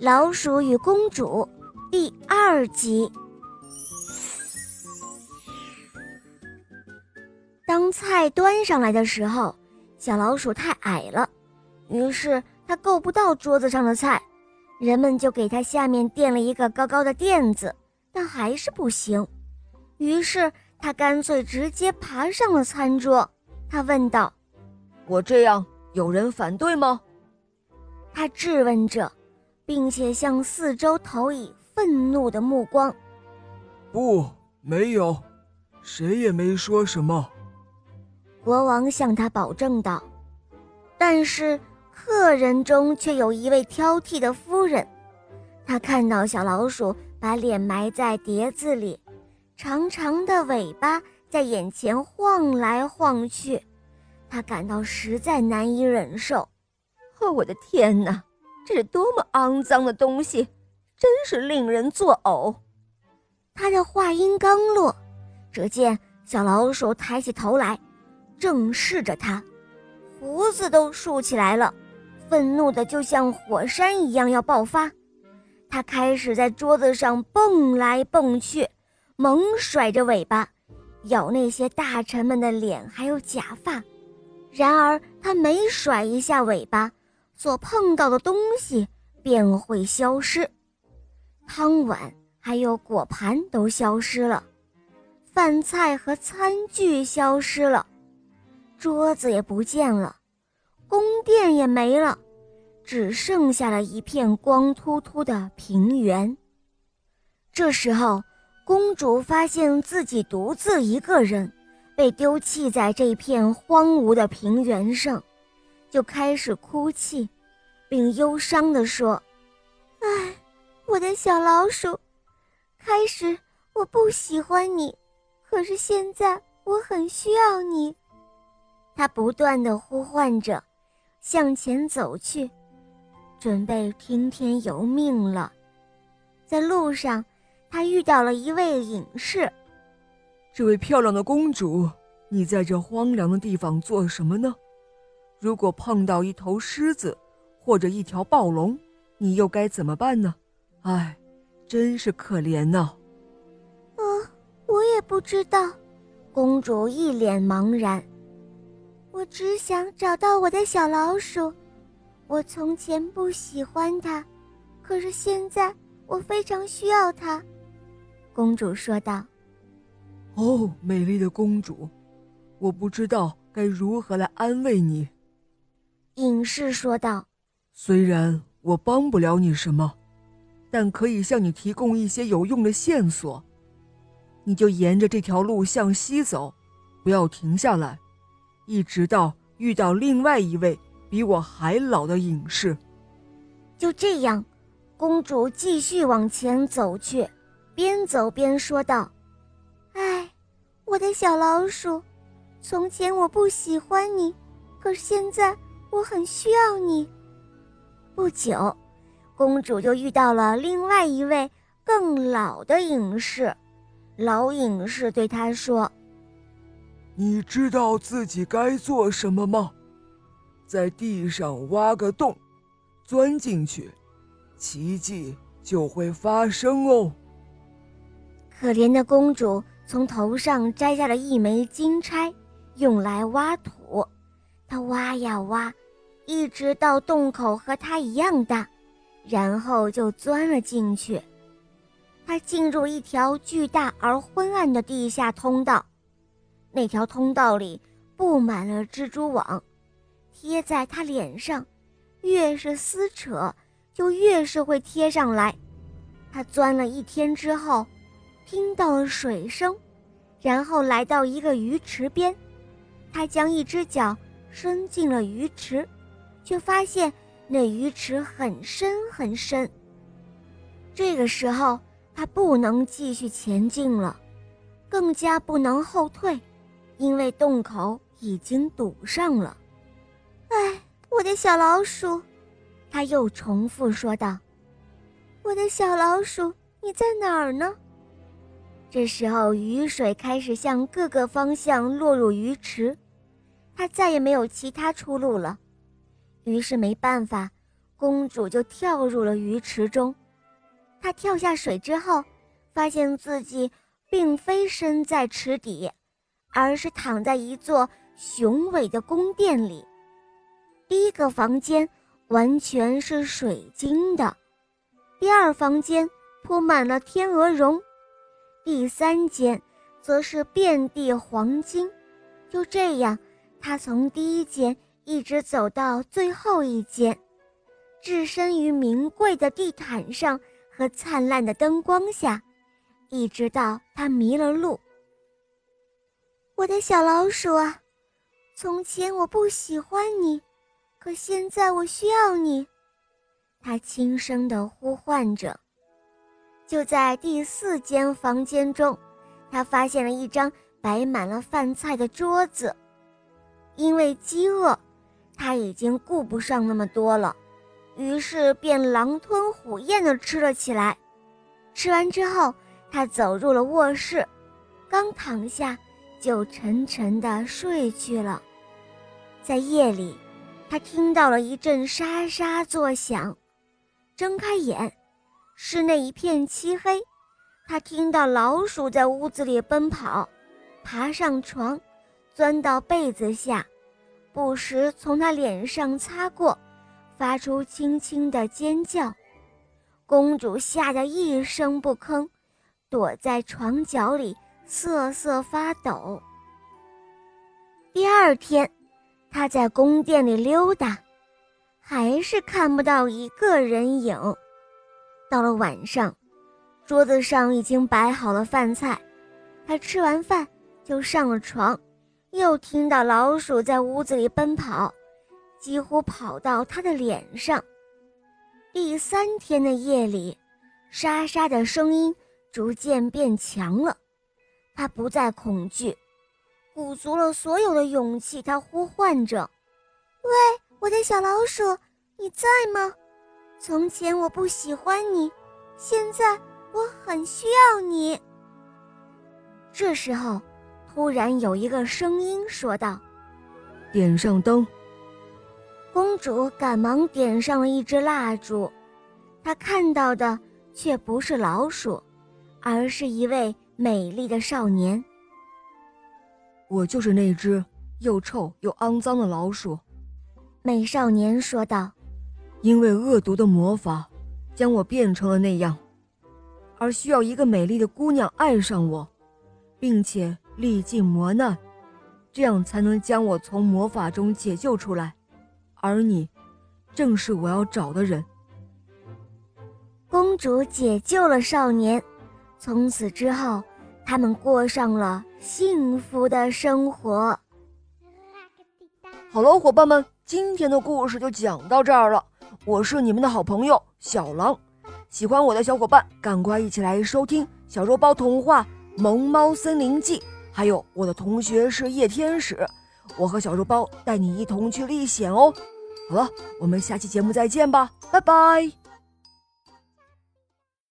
老鼠与公主第二集。当菜端上来的时候，小老鼠太矮了，于是它够不到桌子上的菜。人们就给它下面垫了一个高高的垫子，但还是不行。于是它干脆直接爬上了餐桌。他问道：“我这样有人反对吗？”他质问着。并且向四周投以愤怒的目光。不，没有，谁也没说什么。国王向他保证道。但是客人中却有一位挑剔的夫人，她看到小老鼠把脸埋在碟子里，长长的尾巴在眼前晃来晃去，她感到实在难以忍受。哦，我的天哪！这是多么肮脏的东西，真是令人作呕。他的话音刚落，只见小老鼠抬起头来，正视着他，胡子都竖起来了，愤怒的就像火山一样要爆发。他开始在桌子上蹦来蹦去，猛甩着尾巴，咬那些大臣们的脸还有假发。然而他每甩一下尾巴，所碰到的东西便会消失，汤碗还有果盘都消失了，饭菜和餐具消失了，桌子也不见了，宫殿也没了，只剩下了一片光秃秃的平原。这时候，公主发现自己独自一个人被丢弃在这片荒芜的平原上。就开始哭泣，并忧伤地说：“哎，我的小老鼠，开始我不喜欢你，可是现在我很需要你。”他不断地呼唤着，向前走去，准备听天由命了。在路上，他遇到了一位隐士。这位漂亮的公主，你在这荒凉的地方做什么呢？如果碰到一头狮子，或者一条暴龙，你又该怎么办呢？唉，真是可怜呐！啊，我也不知道。公主一脸茫然。我只想找到我的小老鼠。我从前不喜欢它，可是现在我非常需要它。公主说道。哦，美丽的公主，我不知道该如何来安慰你。隐士说道：“虽然我帮不了你什么，但可以向你提供一些有用的线索。你就沿着这条路向西走，不要停下来，一直到遇到另外一位比我还老的隐士。”就这样，公主继续往前走去，边走边说道：“哎，我的小老鼠，从前我不喜欢你，可是现在……”我很需要你。不久，公主就遇到了另外一位更老的隐士。老隐士对她说：“你知道自己该做什么吗？在地上挖个洞，钻进去，奇迹就会发生哦。”可怜的公主从头上摘下了一枚金钗，用来挖土。他挖呀挖。一直到洞口和它一样大，然后就钻了进去。他进入一条巨大而昏暗的地下通道，那条通道里布满了蜘蛛网，贴在他脸上，越是撕扯，就越是会贴上来。他钻了一天之后，听到了水声，然后来到一个鱼池边，他将一只脚伸进了鱼池。却发现那鱼池很深很深。这个时候，他不能继续前进了，更加不能后退，因为洞口已经堵上了。哎，我的小老鼠，他又重复说道：“我的小老鼠，你在哪儿呢？”这时候，雨水开始向各个方向落入鱼池，他再也没有其他出路了。于是没办法，公主就跳入了鱼池中。她跳下水之后，发现自己并非身在池底，而是躺在一座雄伟的宫殿里。第一个房间完全是水晶的，第二房间铺满了天鹅绒，第三间则是遍地黄金。就这样，他从第一间一直走到最后一间，置身于名贵的地毯上。和灿烂的灯光下，一直到他迷了路。我的小老鼠啊，从前我不喜欢你，可现在我需要你。他轻声地呼唤着。就在第四间房间中，他发现了一张摆满了饭菜的桌子。因为饥饿，他已经顾不上那么多了。于是便狼吞虎咽地吃了起来。吃完之后，他走入了卧室，刚躺下就沉沉地睡去了。在夜里，他听到了一阵沙沙作响，睁开眼，室内一片漆黑。他听到老鼠在屋子里奔跑，爬上床，钻到被子下，不时从他脸上擦过。发出轻轻的尖叫，公主吓得一声不吭，躲在床角里瑟瑟发抖。第二天，她在宫殿里溜达，还是看不到一个人影。到了晚上，桌子上已经摆好了饭菜，她吃完饭就上了床，又听到老鼠在屋子里奔跑。几乎跑到他的脸上。第三天的夜里，沙沙的声音逐渐变强了。他不再恐惧，鼓足了所有的勇气，他呼唤着：“喂，我的小老鼠，你在吗？从前我不喜欢你，现在我很需要你。”这时候，突然有一个声音说道：“点上灯。”公主赶忙点上了一支蜡烛，她看到的却不是老鼠，而是一位美丽的少年。我就是那只又臭又肮脏的老鼠，美少年说道。因为恶毒的魔法将我变成了那样，而需要一个美丽的姑娘爱上我，并且历尽磨难，这样才能将我从魔法中解救出来。而你，正是我要找的人。公主解救了少年，从此之后，他们过上了幸福的生活。好了，伙伴们，今天的故事就讲到这儿了。我是你们的好朋友小狼，喜欢我的小伙伴，赶快一起来收听小肉包童话《萌猫森林记》，还有我的同学是夜天使。我和小肉包带你一同去历险哦！好了，我们下期节目再见吧，拜拜。